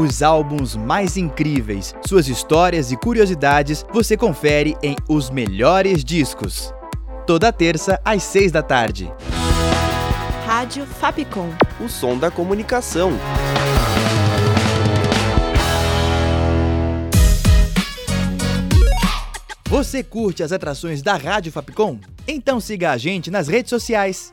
Os álbuns mais incríveis, suas histórias e curiosidades você confere em Os Melhores Discos. Toda terça às seis da tarde. Rádio Fapcom. O som da comunicação. Você curte as atrações da Rádio Fapcom? Então siga a gente nas redes sociais.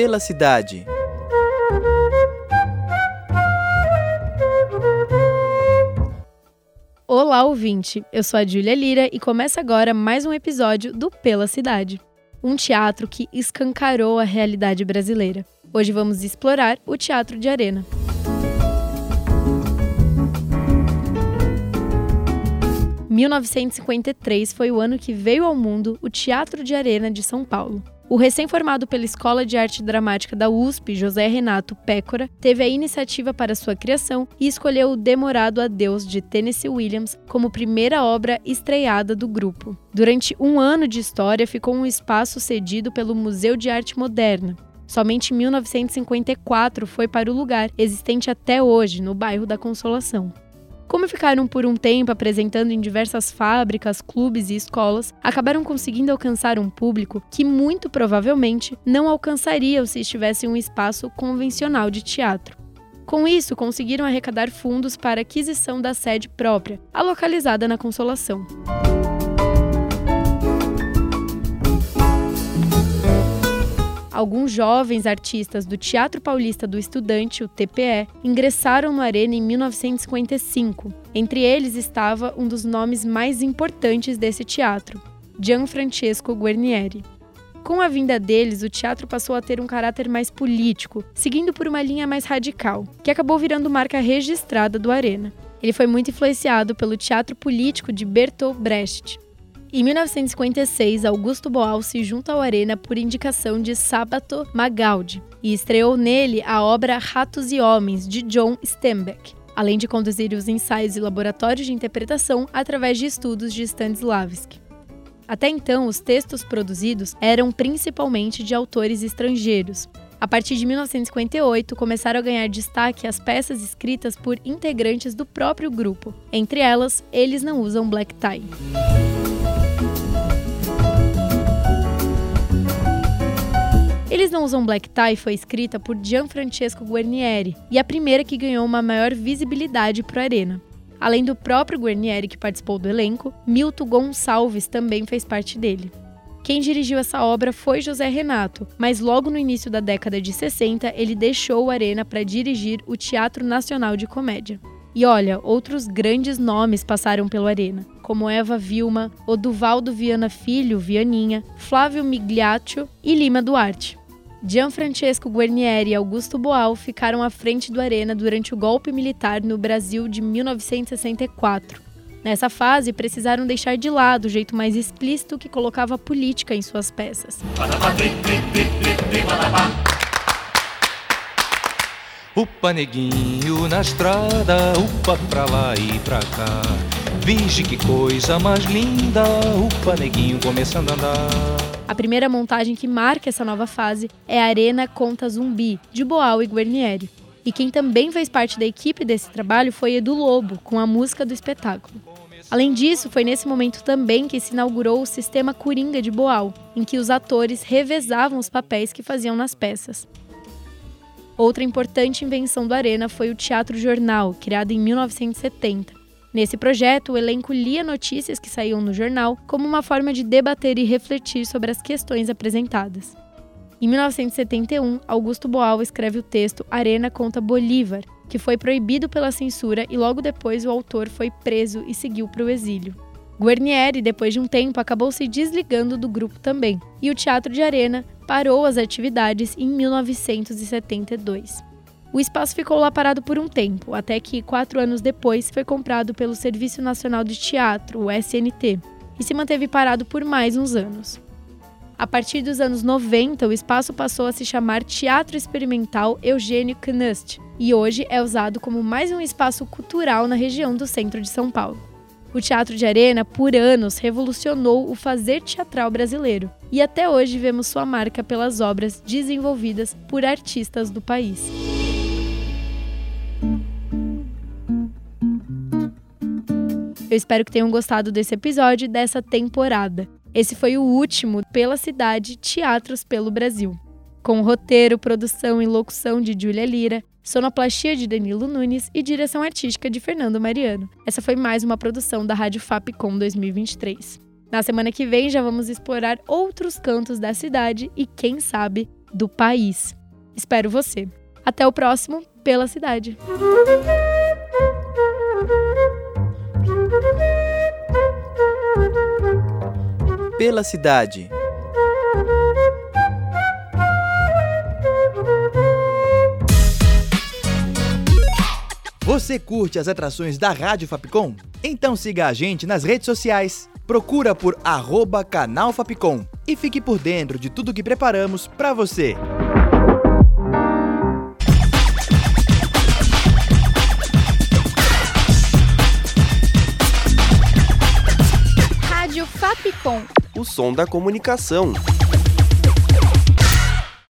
Pela cidade. Olá, ouvinte! Eu sou a Júlia Lira e começa agora mais um episódio do Pela Cidade, um teatro que escancarou a realidade brasileira. Hoje vamos explorar o Teatro de Arena. (1953) foi o ano que veio ao mundo o Teatro de Arena de São Paulo. O recém-formado pela Escola de Arte Dramática da USP, José Renato Pécora, teve a iniciativa para sua criação e escolheu o Demorado Adeus de Tennessee Williams como primeira obra estreada do grupo. Durante um ano de história, ficou um espaço cedido pelo Museu de Arte Moderna. Somente em 1954 foi para o lugar, existente até hoje, no bairro da Consolação. Como ficaram por um tempo apresentando em diversas fábricas, clubes e escolas, acabaram conseguindo alcançar um público que muito provavelmente não alcançariam se estivesse um espaço convencional de teatro. Com isso, conseguiram arrecadar fundos para a aquisição da sede própria, a localizada na Consolação. Alguns jovens artistas do Teatro Paulista do Estudante, o TPE, ingressaram no Arena em 1955. Entre eles estava um dos nomes mais importantes desse teatro, Gianfrancesco Guarnieri. Com a vinda deles, o teatro passou a ter um caráter mais político, seguindo por uma linha mais radical, que acabou virando marca registrada do Arena. Ele foi muito influenciado pelo teatro político de Bertolt Brecht, em 1956, Augusto Boal se junta ao Arena por indicação de Sabato Magaldi e estreou nele a obra Ratos e Homens, de John Steinbeck, além de conduzir os ensaios e laboratórios de interpretação através de estudos de Stanislavski. Até então, os textos produzidos eram principalmente de autores estrangeiros. A partir de 1958, começaram a ganhar destaque as peças escritas por integrantes do próprio grupo. Entre elas, Eles Não Usam Black Tie. Eles Não Usam Black Tie foi escrita por Gianfrancesco Guarnieri e a primeira que ganhou uma maior visibilidade para a Arena. Além do próprio Guarnieri, que participou do elenco, Milton Gonçalves também fez parte dele. Quem dirigiu essa obra foi José Renato, mas logo no início da década de 60 ele deixou a Arena para dirigir o Teatro Nacional de Comédia. E olha, outros grandes nomes passaram pelo Arena, como Eva Vilma, Oduvaldo Viana Filho, Vianinha, Flávio Migliaccio e Lima Duarte. Gianfrancesco Guarnieri e Augusto Boal ficaram à frente do Arena durante o golpe militar no Brasil de 1964. Nessa fase, precisaram deixar de lado o jeito mais explícito que colocava a política em suas peças. Upa neguinho na estrada, upa pra lá e pra cá. Vige que coisa mais linda, upa neguinho começando a andar. A primeira montagem que marca essa nova fase é a Arena Conta Zumbi, de Boal e Guarnieri. E quem também fez parte da equipe desse trabalho foi Edu Lobo, com a música do espetáculo. Além disso, foi nesse momento também que se inaugurou o sistema Coringa de Boal, em que os atores revezavam os papéis que faziam nas peças. Outra importante invenção do Arena foi o Teatro Jornal, criado em 1970. Nesse projeto, o elenco lia notícias que saíam no jornal como uma forma de debater e refletir sobre as questões apresentadas. Em 1971, Augusto Boal escreve o texto Arena contra Bolívar, que foi proibido pela censura e logo depois o autor foi preso e seguiu para o exílio. Guarnieri, depois de um tempo, acabou se desligando do grupo também, e o Teatro de Arena parou as atividades em 1972. O espaço ficou lá parado por um tempo, até que, quatro anos depois, foi comprado pelo Serviço Nacional de Teatro, o SNT, e se manteve parado por mais uns anos. A partir dos anos 90, o espaço passou a se chamar Teatro Experimental Eugênio Knust e hoje é usado como mais um espaço cultural na região do centro de São Paulo. O Teatro de Arena, por anos, revolucionou o fazer teatral brasileiro e até hoje vemos sua marca pelas obras desenvolvidas por artistas do país. Eu espero que tenham gostado desse episódio dessa temporada. Esse foi o último pela cidade Teatros pelo Brasil. Com roteiro, produção e locução de Júlia Lira, sonoplastia de Danilo Nunes e direção artística de Fernando Mariano. Essa foi mais uma produção da Rádio Fapcom 2023. Na semana que vem já vamos explorar outros cantos da cidade e, quem sabe, do país. Espero você. Até o próximo Pela Cidade. Pela cidade. Você curte as atrações da Rádio Fapcom? Então siga a gente nas redes sociais. Procura por arroba canal Fapcom e fique por dentro de tudo que preparamos para você. Som da comunicação.